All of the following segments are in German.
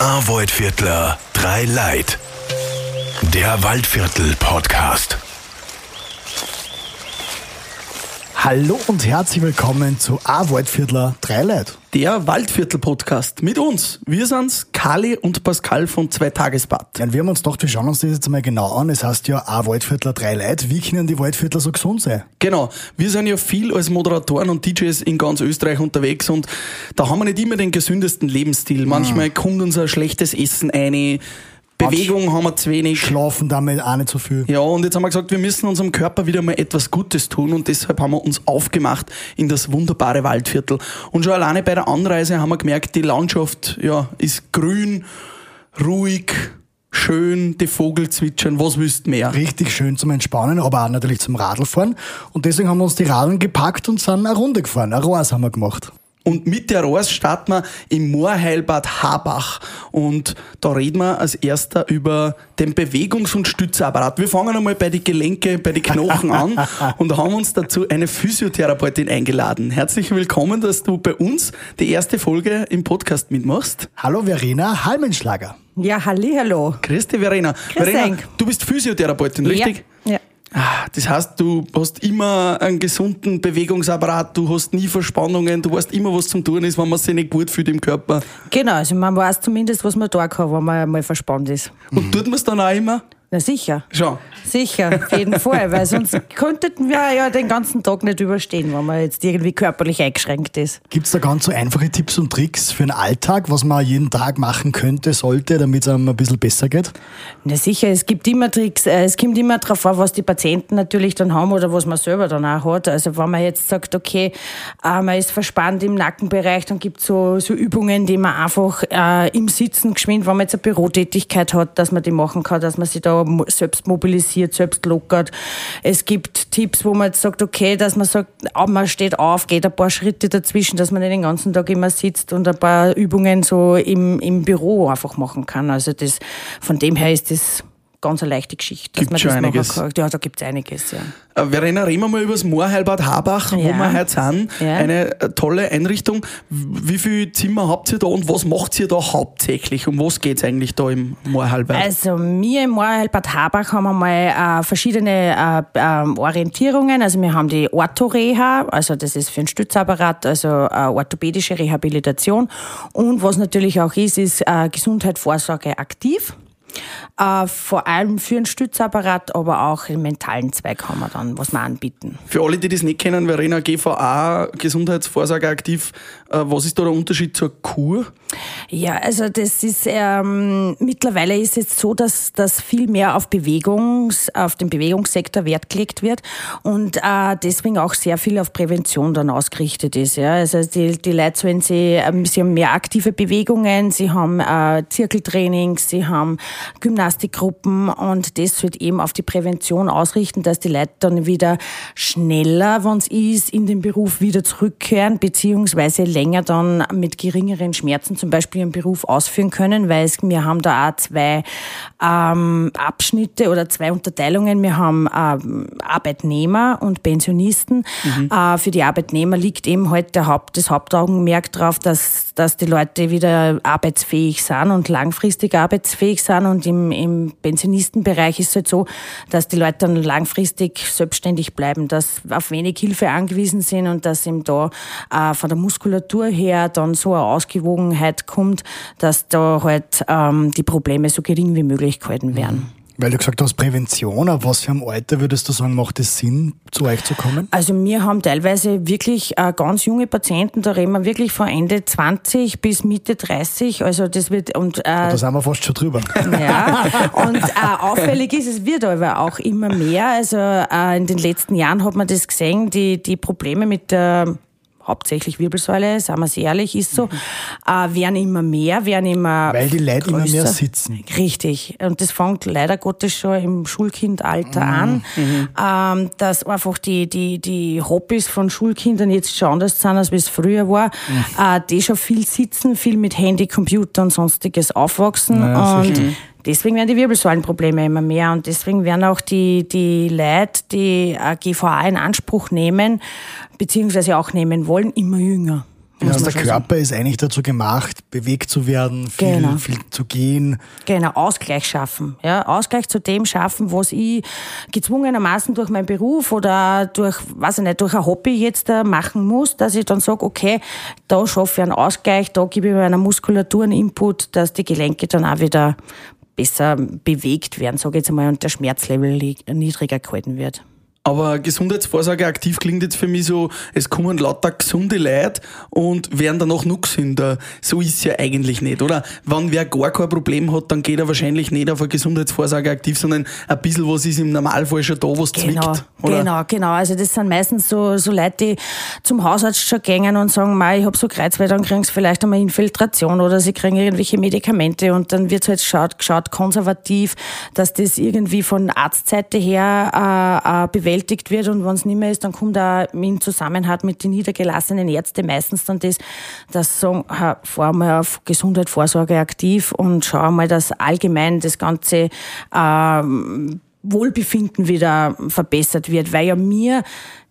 Arvoid-Viertler, drei Leid. Der Waldviertel-Podcast. Hallo und herzlich willkommen zu A Waldviertler drei Leid. Der Waldviertel-Podcast mit uns. Wir sind's, Kali und Pascal von Zwei Tagesbad. Ja, und wir haben uns gedacht, wir schauen uns das jetzt mal genau an. Es heißt ja A Waldviertler drei Leid. Wie können die Waldviertler so gesund sein? Genau. Wir sind ja viel als Moderatoren und DJs in ganz Österreich unterwegs und da haben wir nicht immer den gesündesten Lebensstil. Manchmal kommt uns ein schlechtes Essen ein. Bewegung haben wir zu wenig. Schlafen damit auch nicht so viel. Ja, und jetzt haben wir gesagt, wir müssen unserem Körper wieder mal etwas Gutes tun und deshalb haben wir uns aufgemacht in das wunderbare Waldviertel. Und schon alleine bei der Anreise haben wir gemerkt, die Landschaft ja, ist grün, ruhig, schön, die Vogel zwitschern, was willst du mehr? Richtig schön zum Entspannen, aber auch natürlich zum Radlfahren. Und deswegen haben wir uns die Radeln gepackt und sind eine Runde gefahren. Eine Roas haben wir gemacht. Und mit der Rohrs starten wir im Moorheilbad Habach. Und da reden wir als erster über den Bewegungs- und Stützapparat. Wir fangen einmal bei den Gelenke, bei den Knochen an und haben uns dazu eine Physiotherapeutin eingeladen. Herzlich willkommen, dass du bei uns die erste Folge im Podcast mitmachst. Hallo Verena Halmenschlager. Ja, halli, hallo. Grüß dich, Verena. Grüß Verena, du bist Physiotherapeutin, richtig? Ja. ja. Ah, Das heißt, du hast immer einen gesunden Bewegungsapparat, du hast nie Verspannungen, du weißt immer, was zum tun ist, wenn man sich nicht gut fühlt im Körper. Genau, also man weiß zumindest, was man da kann, wenn man mal verspannt ist. Und tut man es dann auch immer? Na sicher. Schon. Sicher, auf jeden Fall, weil sonst könnten wir ja den ganzen Tag nicht überstehen, wenn man jetzt irgendwie körperlich eingeschränkt ist. Gibt es da ganz so einfache Tipps und Tricks für den Alltag, was man jeden Tag machen könnte, sollte, damit es einem ein bisschen besser geht? Na sicher, es gibt immer Tricks, äh, es kommt immer darauf an, was die Patienten natürlich dann haben oder was man selber dann auch hat. Also wenn man jetzt sagt, okay, äh, man ist verspannt im Nackenbereich, dann gibt es so, so Übungen, die man einfach äh, im Sitzen geschwind, wenn man jetzt eine Bürotätigkeit hat, dass man die machen kann, dass man sich da selbst mobilisiert, selbst lockert. Es gibt Tipps, wo man jetzt sagt, okay, dass man sagt, man steht auf, geht ein paar Schritte dazwischen, dass man nicht den ganzen Tag immer sitzt und ein paar Übungen so im, im Büro einfach machen kann. Also das, von dem her ist das ganz eine leichte Geschichte. dass Gibt man schon das machen einiges. Kann. Ja, da gibt es einiges, ja. Äh, Verena, reden wir mal über das Moorheilbad Habach, wo Ja. wir heute sind. Ja. Eine äh, tolle Einrichtung. Wie viele Zimmer habt ihr da und was macht ihr da hauptsächlich? Um was geht's eigentlich da im Moorheilbad? Also wir im Moorheilbad Habach haben einmal äh, verschiedene äh, ähm, Orientierungen. Also wir haben die Orthoreha, also das ist für den Stützapparat, also äh, orthopädische Rehabilitation. Und was natürlich auch ist, ist äh, Gesundheit, Vorsorge aktiv. Äh, vor allem für den Stützapparat, aber auch im mentalen Zweig haben wir dann, was wir anbieten. Für alle, die das nicht kennen, Verena, GVA, Gesundheitsvorsorge aktiv, was ist da der Unterschied zur Kur? Ja, also das ist ähm, mittlerweile ist es so, dass, dass viel mehr auf Bewegungs, auf den Bewegungssektor Wert gelegt wird und äh, deswegen auch sehr viel auf Prävention dann ausgerichtet ist. Ja. Also die, die Leute, wenn sie, ähm, sie haben mehr aktive Bewegungen, sie haben äh, Zirkeltrainings, sie haben Gymnastikgruppen und das wird eben auf die Prävention ausrichten, dass die Leute dann wieder schneller, wenn es ist, in den Beruf wieder zurückkehren, beziehungsweise länger dann mit geringeren Schmerzen zum Beispiel ihren Beruf ausführen können, weil es, wir haben da auch zwei ähm, Abschnitte oder zwei Unterteilungen. Wir haben ähm, Arbeitnehmer und Pensionisten. Äh, für die Arbeitnehmer liegt eben halt der Haupt, das Hauptaugenmerk darauf, dass, dass die Leute wieder arbeitsfähig sind und langfristig arbeitsfähig sind. Und im, im Pensionistenbereich ist es halt so, dass die Leute dann langfristig selbstständig bleiben, dass auf wenig Hilfe angewiesen sind und dass eben da äh, von der Muskulatur her dann so eine Ausgewogenheit kommt, dass da halt ähm, die Probleme so gering wie möglich gehalten werden. Weil du gesagt hast, Prävention, auf was für einem Alter würdest du sagen, macht es Sinn, zu euch zu kommen? Also wir haben teilweise wirklich äh, ganz junge Patienten, da reden wir wirklich von Ende 20 bis Mitte 30. Also das wird und äh, Da sind wir fast schon drüber. ja, und äh, auffällig ist, es wird aber auch immer mehr. Also äh, in den letzten Jahren hat man das gesehen, die, die Probleme mit der hauptsächlich Wirbelsäule, sagen wir es ehrlich, ist so, äh, werden immer mehr, werden immer Weil die Leute immer mehr größer. sitzen. Richtig. Und das fängt leider Gottes schon im Schulkindalter an, ähm, dass einfach die, die, die Hobbys von Schulkindern jetzt schon anders sind, als wie es früher war, äh, die schon viel sitzen, viel mit Handy, Computer und sonstiges aufwachsen. Ja, und sicher. Deswegen werden die Wirbelsäulenprobleme immer mehr und deswegen werden auch die, die Leute, die GVA in Anspruch nehmen, beziehungsweise auch nehmen wollen, immer jünger. Ja, also der Körper ist eigentlich dazu gemacht, bewegt zu werden, viel, Genau. viel zu gehen. Genau, Ausgleich schaffen. Ja, Ausgleich zu dem schaffen, was ich gezwungenermaßen durch meinen Beruf oder durch, weiß ich nicht, durch ein Hobby jetzt äh, machen muss, dass ich dann sage, okay, da schaffe ich einen Ausgleich, da gebe ich meiner Muskulatur einen Input, dass die Gelenke dann auch wieder besser bewegt werden, sage ich jetzt einmal, und der Schmerzlevel niedriger gehalten wird. Aber Gesundheitsvorsorge aktiv klingt jetzt für mich so, es kommen lauter gesunde Leute und werden danach noch gesünder. So ist es ja eigentlich nicht, oder? Wenn wer gar kein Problem hat, dann geht er wahrscheinlich nicht auf eine Gesundheitsvorsorge aktiv, sondern ein bisschen was ist im Normalfall schon da, was Genau, zwickt. Oder? genau, genau. Also das sind meistens so, so Leute, die zum Hausarzt schon gängen und sagen, Mei, ich habe so Kreuzweh, dann kriegen sie vielleicht einmal Infiltration oder sie kriegen irgendwelche Medikamente und dann wird halt geschaut, geschaut konservativ, dass das irgendwie von Arztseite her äh, äh, bewältigt wird und wenn es nicht mehr ist, dann kommt da in Zusammenhang mit den niedergelassenen Ärzten meistens dann das, dass sie sagen, fahr mal auf Gesundheit, Vorsorge aktiv und schau mal, dass allgemein das ganze ähm, Wohlbefinden wieder verbessert wird, weil ja mir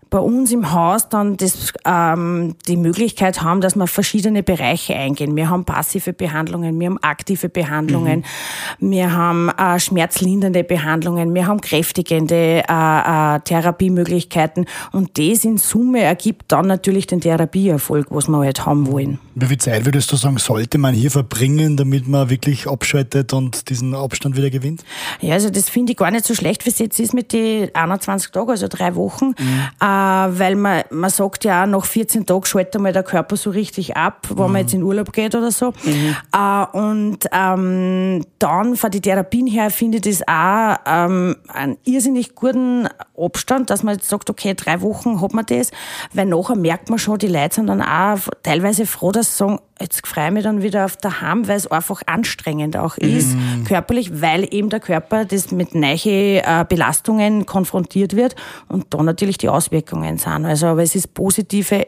bei uns im Haus dann das, ähm, die Möglichkeit haben, dass wir verschiedene Bereiche eingehen. Wir haben passive Behandlungen, wir haben aktive Behandlungen, wir haben äh, schmerzlindernde Behandlungen, wir haben kräftigende äh, äh, Therapiemöglichkeiten und das in Summe ergibt dann natürlich den Therapieerfolg, was wir halt haben wollen. Wie viel Zeit würdest du sagen, sollte man hier verbringen, damit man wirklich abschaltet und diesen Abstand wieder gewinnt? Ja, also das finde ich gar nicht so schlecht, wie es jetzt ist mit den 21 Tagen, also drei Wochen, äh, weil man, man sagt ja auch, nach 14 Tagen schaltet mal der Körper so richtig ab, wenn man jetzt in Urlaub geht oder so. Äh, und ähm, dann von den Therapien her finde ich das auch ähm, einen irrsinnig guten Abstand, dass man jetzt sagt, okay, drei Wochen hat man das, weil nachher merkt man schon, die Leute sind dann auch teilweise froh, dass sie sagen, jetzt freue ich mich dann wieder auf daheim, weil es einfach anstrengend auch ist, körperlich, weil eben der Körper das mit neuen äh, Belastungen konfrontiert wird und dann natürlich die Auswirkungen sind. Also, aber es ist positive,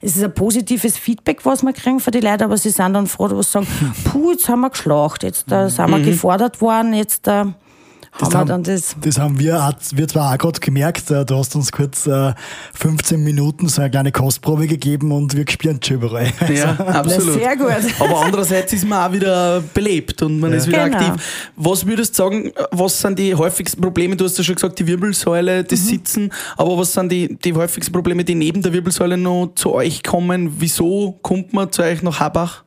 es ist ein positives Feedback, was wir kriegen von den Leuten, aber sie sind dann froh, dass sie sagen, puh, jetzt haben wir geschlacht, jetzt äh, sind wir gefordert worden, jetzt äh, haben wir dann das. das haben wir, hat, wir zwar auch gerade gemerkt, äh, du hast uns kurz äh, 15 Minuten so eine kleine Kostprobe gegeben und wir spüren schon überall. Ja, absolut. sehr gut. Aber andererseits ist man auch wieder belebt und man ist wieder Genau. aktiv. Was würdest du sagen, was sind die häufigsten Probleme? Du hast ja schon gesagt, die Wirbelsäule, Mhm. das Sitzen. Aber was sind die, die häufigsten Probleme, die neben der Wirbelsäule noch zu euch kommen? Wieso kommt man zu euch nach Habach?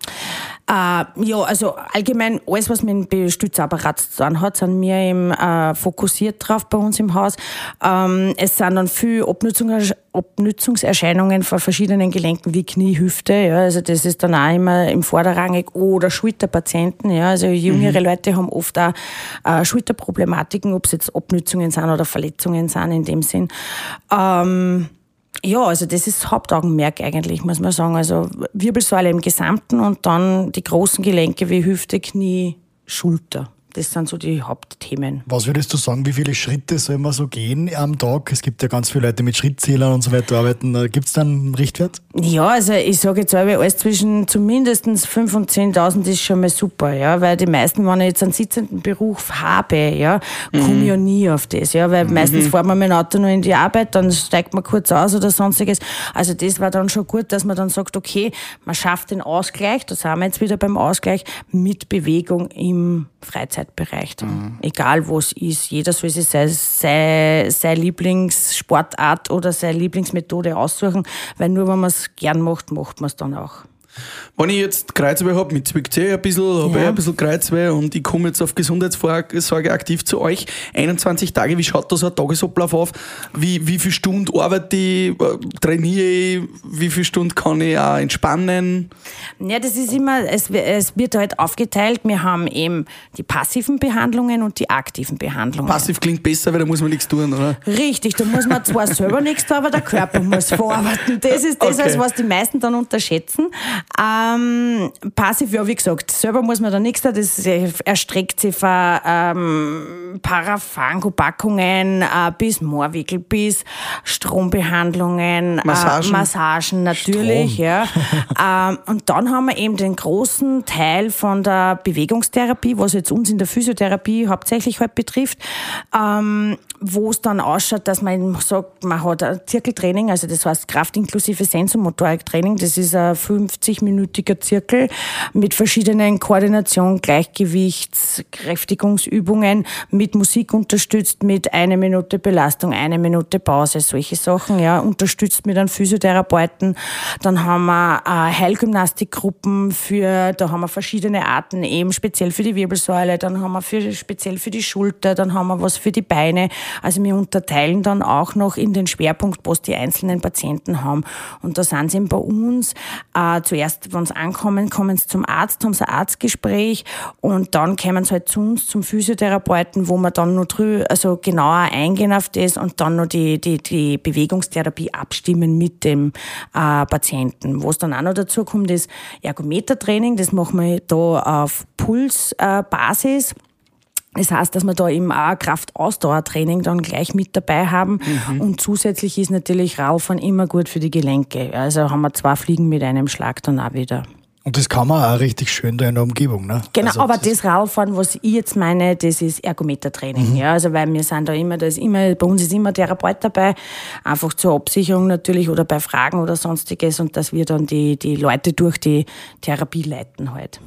Äh, ja, also allgemein alles, was mit dem Stützapparat zu tun hat, sind wir eben äh, fokussiert drauf bei uns im Haus. Ähm, es sind dann viele Abnützungs Abnützungserscheinungen von verschiedenen Gelenken wie Knie, Hüfte. Ja, also das ist dann auch immer im Vorderrangig oder Schulterpatienten. Ja, also jüngere Leute haben oft auch äh, Schulterproblematiken, ob es jetzt Abnützungen sind oder Verletzungen sind in dem Sinn. Ähm, ja, also das ist Hauptaugenmerk eigentlich, muss man sagen. Also Wirbelsäule im Gesamten und dann die großen Gelenke wie Hüfte, Knie, Schulter. Das sind so die Hauptthemen. Was würdest du sagen, wie viele Schritte soll man so gehen am Tag? Es gibt ja ganz viele Leute mit Schrittzählern und so weiter arbeiten. Gibt es da einen Richtwert? Ja, also ich sage jetzt aber, alles zwischen zumindest 5.000 und 10.000 ist schon mal super, ja, weil die meisten, wenn ich jetzt einen sitzenden Beruf habe, ja, komme ich ja nie auf das, ja, weil meistens fahren wir mit dem Auto nur in die Arbeit, dann steigt man kurz aus oder sonstiges. Also das war dann schon gut, dass man dann sagt, okay, man schafft den Ausgleich, da sind wir jetzt wieder beim Ausgleich, mit Bewegung im Freizeitbereich dann. Egal wo es ist, jeder soll sich seine, seine, seine Lieblingssportart oder seine Lieblingsmethode aussuchen, weil nur wenn man es gern macht, macht man es dann auch. Wenn ich jetzt Kreuzweh habe, mit zwickt ein bisschen, habe Ja. eh ein bisschen Kreuzweh und ich komme jetzt auf Gesundheitsvorsorge aktiv zu euch. 21 Tage, wie schaut da so ein Tagesablauf auf? Wie, wie viel Stunden arbeite ich, äh, trainiere ich, wie viel Stunden kann ich auch entspannen? Ja, das ist immer, es, es wird halt aufgeteilt. Wir haben eben die passiven Behandlungen und die aktiven Behandlungen. Passiv klingt besser, weil da muss man nichts tun, oder? Richtig, da muss man zwar selber nichts tun, aber der Körper muss verarbeiten. Das ist das, Okay. was die meisten dann unterschätzen. Ähm, passiv, ja, wie gesagt, selber muss man da nichts da, das erstreckt sich von ähm, Parafango-Packungen äh, bis Moorwickel, bis Strombehandlungen, Massagen, äh, Massagen natürlich, Strom. ja. ähm, und dann haben wir eben den großen Teil von der Bewegungstherapie, was jetzt uns in der Physiotherapie hauptsächlich halt betrifft, ähm, wo es dann ausschaut, dass man sagt, man hat ein Zirkeltraining, also das heißt Kraft inklusive Sensomotoriktraining. Das ist ein 50-minütiger Zirkel mit verschiedenen Koordination, Gleichgewichts, Kräftigungsübungen, mit Musik unterstützt, mit einer Minute Belastung, eine Minute Pause, solche Sachen, ja, unterstützt mit einem Physiotherapeuten. Dann haben wir äh, Heilgymnastikgruppen für, da haben wir verschiedene Arten, eben speziell für die Wirbelsäule, dann haben wir für, speziell für die Schulter, dann haben wir was für die Beine. Also wir unterteilen dann auch noch in den Schwerpunkt, was die einzelnen Patienten haben. Und da sind sie bei uns. Äh, zuerst, wenn sie ankommen, kommen sie zum Arzt, haben sie ein Arztgespräch und dann kommen sie halt zu uns, zum Physiotherapeuten, wo wir dann noch drü also genauer eingehen auf das und dann noch die, die, die Bewegungstherapie abstimmen mit dem äh, Patienten. Was dann auch noch dazu kommt, ist Ergometertraining. Das machen wir da auf Pulsbasis. Äh, das heißt, dass wir da eben auch Kraftausdauertraining dann gleich mit dabei haben. Mhm. Und zusätzlich ist natürlich Radfahren immer gut für die Gelenke. Also haben wir zwei Fliegen mit einem Schlag dann auch wieder. Und das kann man auch richtig schön da in der Umgebung, ne? Genau, also aber das, Radfahren, was ich jetzt meine, das ist Ergometertraining. Mhm. Ja, also weil wir sind da immer, da ist immer, bei uns ist immer Therapeut dabei, einfach zur Absicherung natürlich oder bei Fragen oder sonstiges und dass wir dann die, die Leute durch die Therapie leiten halt.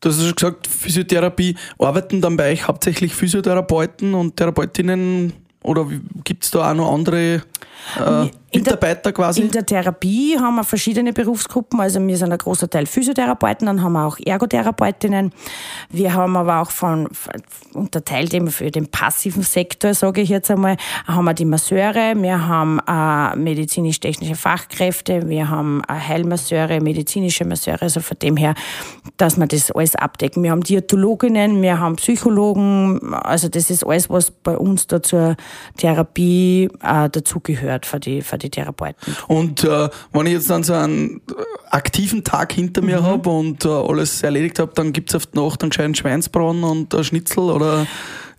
Du hast schon gesagt, Physiotherapie. Arbeiten dann bei euch hauptsächlich Physiotherapeuten und Therapeutinnen oder gibt es da auch noch andere äh, Mitarbeiter der, quasi? In der Therapie haben wir verschiedene Berufsgruppen. Also wir sind ein großer Teil Physiotherapeuten, dann haben wir auch Ergotherapeutinnen. Wir haben aber auch von, unterteilt eben für den passiven Sektor, sage ich jetzt einmal, haben wir die Masseure, wir haben äh, medizinisch-technische Fachkräfte, wir haben äh, Heilmasseure, medizinische Masseure, also von dem her, dass wir das alles abdecken. Wir haben Diätologinnen, wir haben Psychologen, also das ist alles, was bei uns da zur Therapie äh, dazugehört für die, für die Therapeuten. Und äh, wenn ich jetzt dann so einen aktiven Tag hinter mir mhm. habe und äh, alles erledigt habe, dann gibt es auf die Nacht anscheinend Schweinsbraten und äh, Schnitzel oder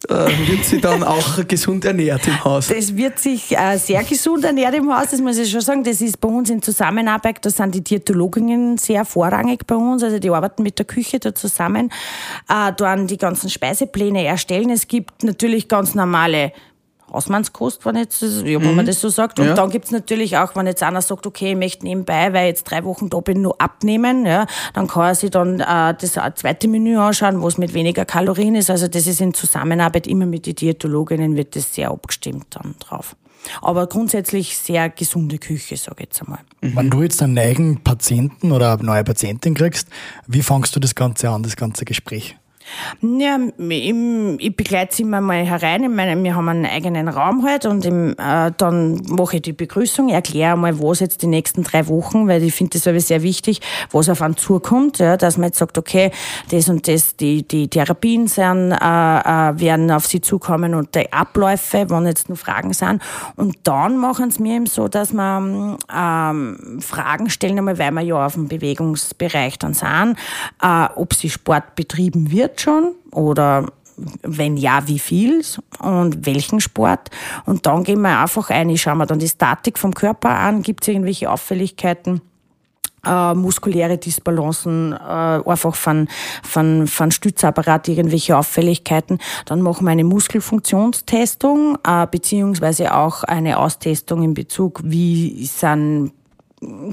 äh, wird sie dann auch gesund ernährt im Haus? Das wird sich äh, sehr gesund ernährt im Haus, das muss ich schon sagen. Das ist bei uns in Zusammenarbeit, da sind die Diätologinnen sehr vorrangig bei uns, also die arbeiten mit der Küche da zusammen, äh, dann die ganzen Speisepläne erstellen. Es gibt natürlich ganz normale Hausmannskost, wenn, jetzt, ja, wenn mhm. man das so sagt. Und ja. dann gibt's natürlich auch, wenn jetzt einer sagt, okay, ich möchte nebenbei, weil ich jetzt drei Wochen da bin, nur abnehmen, ja, dann kann er sich dann äh, das zweite Menü anschauen, wo es mit weniger Kalorien ist. Also das ist in Zusammenarbeit immer mit den Diätologinnen wird das sehr abgestimmt dann drauf. Aber grundsätzlich sehr gesunde Küche, sage ich jetzt einmal. Mhm. Wenn du jetzt einen neuen Patienten oder eine neue Patientin kriegst, wie fangst du das Ganze an, das ganze Gespräch? Ja, ich begleite sie immer mal herein. Ich meine, wir haben einen eigenen Raum halt und im, äh, dann mache ich die Begrüßung, erkläre mal, was jetzt die nächsten drei Wochen, weil ich finde das sehr wichtig, was auf einen zukommt, ja, dass man jetzt sagt, okay, das und das, die, die Therapien sind, äh, äh, werden auf sie zukommen und die Abläufe, wenn jetzt noch Fragen sind. Und dann machen es mir eben so, dass wir ähm, Fragen stellen, einmal, weil wir ja auf dem Bewegungsbereich dann sind, äh, ob sie Sport betrieben wird schon oder wenn ja, wie viel und welchen Sport. Und dann gehen wir einfach ein, ich schaue mir dann die Statik vom Körper an, gibt es irgendwelche Auffälligkeiten. Äh, muskuläre Disbalancen, äh, einfach von, von, von Stützapparat irgendwelche Auffälligkeiten. Dann machen wir eine Muskelfunktionstestung, äh, beziehungsweise auch eine Austestung in Bezug, wie sind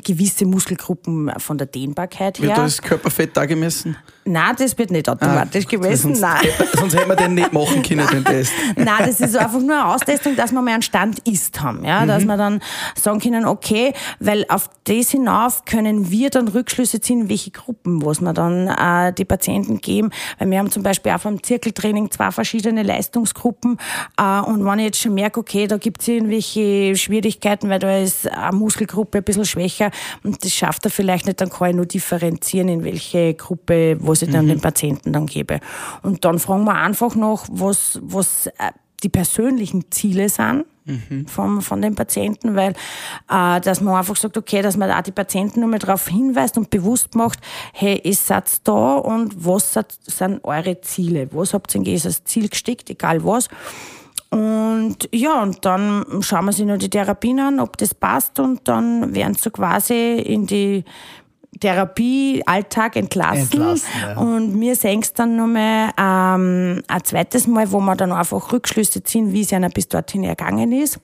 gewisse Muskelgruppen von der Dehnbarkeit her. Wird das Körperfett da gemessen? Nein, das wird nicht automatisch ah, gemessen. Sonst, nein. sonst hätten wir den nicht machen können, den Test. Nein, das ist einfach nur eine Austestung, dass wir mal einen Stand ist haben. Ja? Dass mhm. wir dann sagen können, okay, weil auf das hinauf können wir dann Rückschlüsse ziehen, welche Gruppen, was wir dann äh, die Patienten geben. Weil wir haben zum Beispiel auch vom Zirkeltraining zwei verschiedene Leistungsgruppen. Äh, und wenn ich jetzt schon merke, okay, da gibt es irgendwelche Schwierigkeiten, weil da ist eine Muskelgruppe ein bisschen schwächer und das schafft er vielleicht nicht, dann kann ich nur differenzieren, in welche Gruppe, was ich dann mhm. den Patienten dann gebe. Und dann fragen wir einfach noch, was, was äh, die persönlichen Ziele sind vom, von den Patienten, weil äh, dass man einfach sagt, okay, dass man auch die Patienten nur mal darauf hinweist und bewusst macht, hey, ihr seid da und was sind eure Ziele? Was habt ihr in als Ziel gesteckt, egal was? Und ja, und dann schauen wir sich noch die Therapien an, ob das passt und dann werden sie quasi in die Therapiealltag entlassen. entlassen ja. Und wir sehen es dann nochmal ähm, ein zweites Mal, wo wir dann einfach Rückschlüsse ziehen, wie es einer bis dorthin ergangen ist.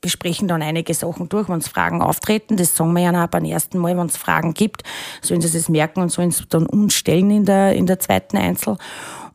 Besprechen dann einige Sachen durch, wenn es Fragen auftreten. Das sagen wir ja auch beim ersten Mal, wenn es Fragen gibt, sollen sie es merken und sollen es dann uns stellen in der, in der zweiten Einzel.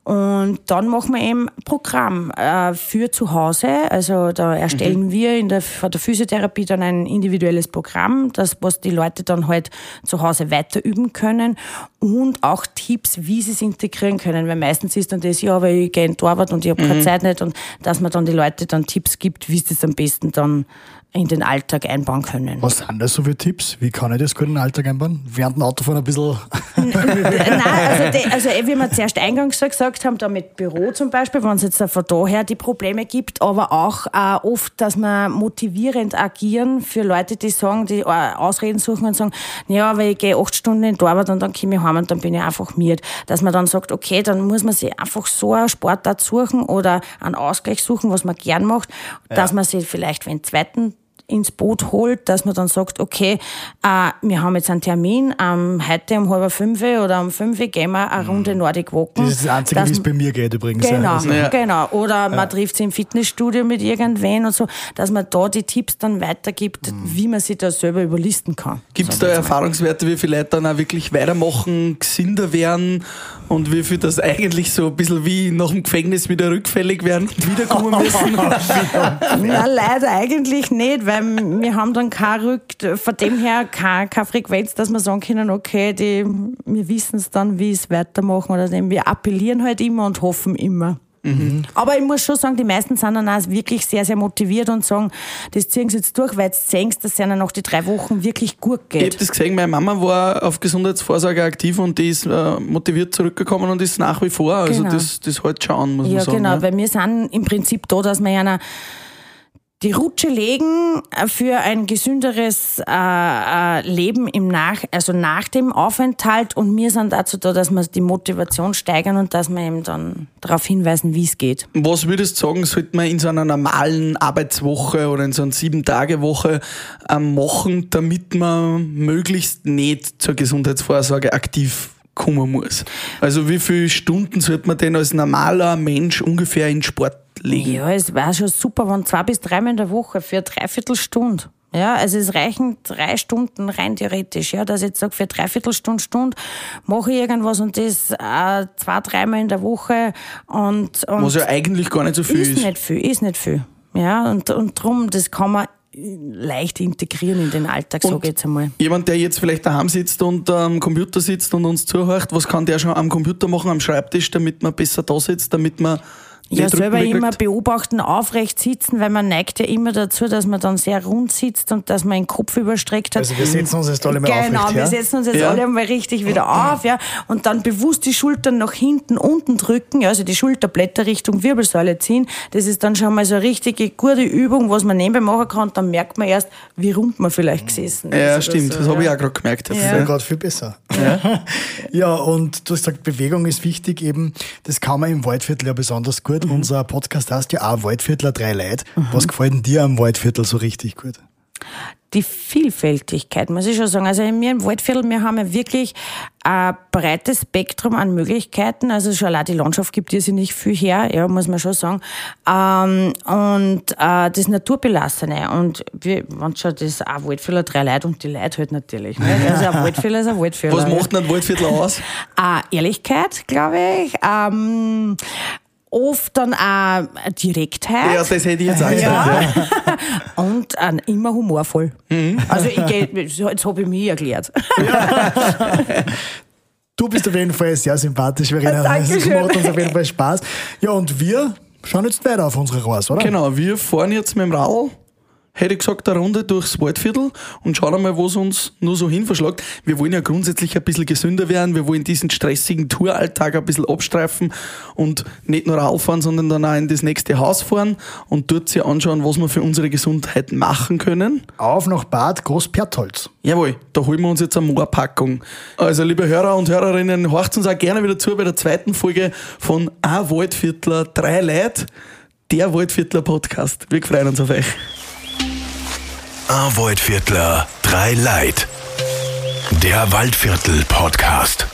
Und dann machen wir eben Programm äh, für zu Hause. Also da erstellen mhm. wir in der, von der Physiotherapie dann ein individuelles Programm, das was die Leute dann halt zu Hause weiter üben können und auch Tipps, wie sie es integrieren können. Weil meistens ist dann das, ja, weil ich gehe in Torwart und ich habe mhm. keine Zeit nicht und dass man dann die Leute dann Tipps gibt, wie sie es am besten dann in den Alltag einbauen können. Was sind das so für Tipps? Wie kann ich das gut in den Alltag einbauen? Während dem Autofahren ein bisschen. Nein, also, die, also wie wir zuerst eingangs gesagt haben, da mit Büro zum Beispiel, wenn es jetzt von daher die Probleme gibt, aber auch äh, oft, dass wir motivierend agieren für Leute, die sagen, die äh, Ausreden suchen und sagen, ja, weil ich gehe acht Stunden in die Arbeit und dann komme ich heim und dann bin ich einfach miert. Dass man dann sagt, okay, dann muss man sich einfach so einen Sportart suchen oder einen Ausgleich suchen, was man gern macht, ja. dass man sich vielleicht für einen zweiten ins Boot holt, dass man dann sagt, okay, äh, wir haben jetzt einen Termin, ähm, heute um halb fünf oder um fünf gehen wir eine Runde mhm. Nordic Walken. Das ist das Einzige, wie es bei mir geht übrigens. Genau, also, ja. genau. Oder man trifft sich im Fitnessstudio mit irgendwen und so, dass man da die Tipps dann weitergibt, mhm. wie man sich da selber überlisten kann. Gibt es da Erfahrungswerte, wie viele Leute dann auch wirklich weitermachen, gesünder werden und wie viel das eigentlich so ein bisschen wie nach dem Gefängnis wieder rückfällig werden und wiederkommen müssen? Na, leider eigentlich nicht, weil wir haben dann keine Rück, von dem her keine, keine Frequenz, dass wir sagen können, okay, die, wir wissen es dann, wie es weitermachen oder dem. Wir appellieren halt immer und hoffen immer. Mhm. Aber ich muss schon sagen, die meisten sind dann auch wirklich sehr, sehr motiviert und sagen, das ziehen sie jetzt durch, weil jetzt sehen dass es ihnen nach die drei Wochen wirklich gut geht. Ich habe das gesehen, meine Mama war auf Gesundheitsvorsorge aktiv und die ist äh, motiviert zurückgekommen und ist nach wie vor. Also genau. das, das hält schon an, muss ja, man sagen. Genau, ja, genau, weil wir sind im Prinzip da, dass wir einer die Rutsche legen äh, für ein gesünderes äh, äh, Leben im nach, also nach dem Aufenthalt und wir sind dazu da, dass wir die Motivation steigern und dass wir eben dann darauf hinweisen, wie es geht. Was würdest du sagen, sollte man in so einer normalen Arbeitswoche oder in so einer Sieben-Tage-Woche äh, machen, damit man möglichst nicht zur Gesundheitsvorsorge aktiv kommen muss? Also wie viele Stunden sollte man denn als normaler Mensch ungefähr in Sport legen. Ja, es war schon super, wenn zwei bis dreimal in der Woche für eine Dreiviertelstunde. Ja, also es reichen drei Stunden rein theoretisch, ja, dass ich jetzt sage, für Dreiviertelstunde, Stunde mache ich irgendwas und das äh, zwei, dreimal in der Woche und, und Was ja eigentlich gar nicht so viel ist. Ist nicht viel, ist nicht viel. Ja, und, und drum, das kann man leicht integrieren in den Alltag, sage ich jetzt einmal. Jemand, der jetzt vielleicht daheim sitzt und am Computer sitzt und uns zuhört, was kann der schon am Computer machen, am Schreibtisch, damit man besser da sitzt, damit man ja, selber immer beobachten, aufrecht sitzen, weil man neigt ja immer dazu, dass man dann sehr rund sitzt und dass man den Kopf überstreckt hat. Also wir setzen uns jetzt alle mal genau, aufrecht. Genau, wir setzen uns jetzt ja. alle mal richtig wieder auf, ja. Und dann bewusst die Schultern nach hinten, unten drücken, ja, also die Schulterblätter Richtung Wirbelsäule ziehen. Das ist dann schon mal so eine richtige gute Übung, was man nebenbei machen kann. Dann merkt man erst, wie rund man vielleicht gesessen ist. Ja, stimmt. So, das habe ich auch gerade gemerkt. Das ja. ist ja gerade viel besser. Ja. ja, und du hast gesagt, Bewegung ist wichtig eben. Das kann man im Waldviertel ja besonders gut. Mhm. Unser Podcast heißt ja auch Waldviertler drei Leid. Mhm. Was gefällt denn dir am Waldviertel so richtig gut? die Vielfältigkeit, muss ich schon sagen. Also in mir im Waldviertel, wir haben ja wirklich ein breites Spektrum an Möglichkeiten. Also schon allein die Landschaft gibt hier nicht viel her, ja, muss man schon sagen. Ähm, und äh, das Naturbelassene. Und wir, wenn schon das auch Waldviertler drei Leute und die Leute halt natürlich. Ne? Also ein Waldviertler ist ein Waldviertler. Was macht denn ein Waldviertel aus? äh, Ehrlichkeit, glaube ich. Ähm, oft dann auch Direktheit. Ja, das hätte ich jetzt auch gesagt. Ja. Und äh, immer humorvoll. Mhm. Also ich geh, jetzt habe ich mich erklärt. Ja. Du bist auf jeden Fall sehr sympathisch, Verena. Das macht uns auf jeden Fall Spaß. Ja, und wir schauen jetzt weiter auf unsere Reise, oder? Genau, wir fahren jetzt mit dem Radl hätte ich gesagt, eine Runde durchs Waldviertel und schauen einmal, was uns nur so hinverschlagt. Wir wollen ja grundsätzlich ein bisschen gesünder werden, wir wollen diesen stressigen Touralltag ein bisschen abstreifen und nicht nur rauffahren, sondern dann auch in das nächste Haus fahren und dort sich anschauen, was wir für unsere Gesundheit machen können. Auf nach Bad Großpertholz. Jawohl, da holen wir uns jetzt eine Moorpackung. Also, liebe Hörer und Hörerinnen, horcht uns auch gerne wieder zu bei der zweiten Folge von A Waldviertler, drei Leute, der Waldviertler Podcast. Wir freuen uns auf euch. A Waldviertler, drei Leid. Der Waldviertel Podcast.